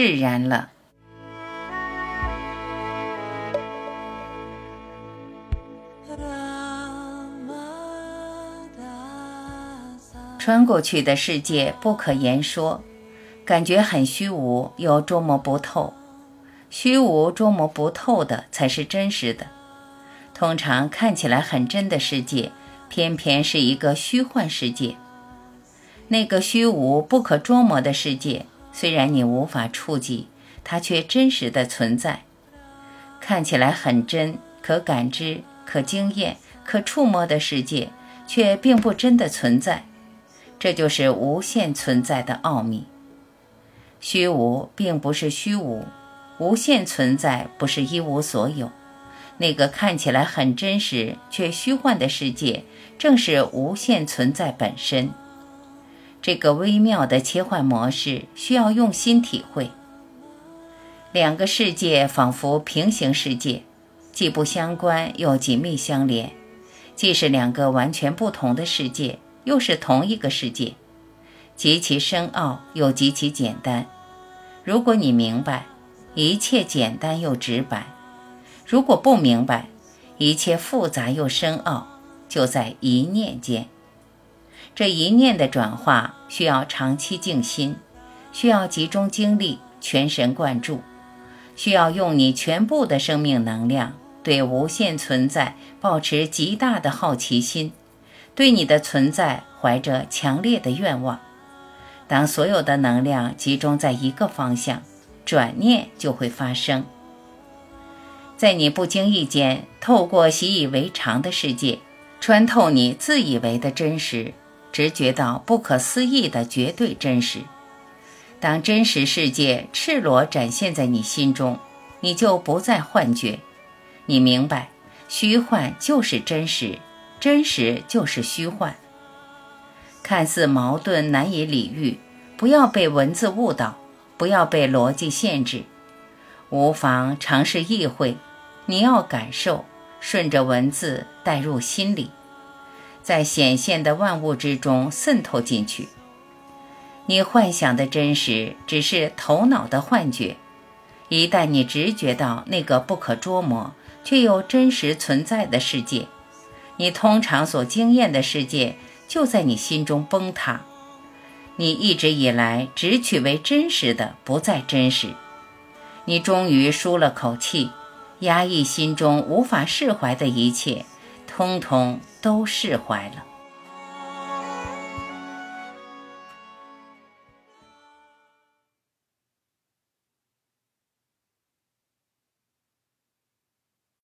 释然了。穿过去的世界不可言说，感觉很虚无，又捉摸不透。虚无捉摸不透的才是真实的。通常看起来很真的世界，偏偏是一个虚幻世界。那个虚无不可捉摸的世界，虽然你无法触及，它却真实的存在。看起来很真、可感知、可经验、可触摸的世界，却并不真的存在。这就是无限存在的奥秘。虚无并不是虚无，无限存在不是一无所有。那个看起来很真实却虚幻的世界，正是无限存在本身。这个微妙的切换模式需要用心体会。两个世界仿佛平行世界，既不相关又紧密相连，既是两个完全不同的世界。又是同一个世界，极其深奥又极其简单。如果你明白，一切简单又直白；如果不明白，一切复杂又深奥，就在一念间。这一念的转化需要长期静心，需要集中精力、全神贯注，需要用你全部的生命能量，对无限存在保持极大的好奇心。对你的存在怀着强烈的愿望，当所有的能量集中在一个方向，转念就会发生。在你不经意间，透过习以为常的世界，穿透你自以为的真实，直觉到不可思议的绝对真实。当真实世界赤裸展现在你心中，你就不再幻觉，你明白，虚幻就是真实。真实就是虚幻，看似矛盾难以理喻，不要被文字误导，不要被逻辑限制，无妨尝试意会。你要感受，顺着文字带入心里，在显现的万物之中渗透进去。你幻想的真实只是头脑的幻觉，一旦你直觉到那个不可捉摸却又真实存在的世界。你通常所经验的世界就在你心中崩塌，你一直以来只取为真实的不再真实，你终于舒了口气，压抑心中无法释怀的一切，通通都释怀了。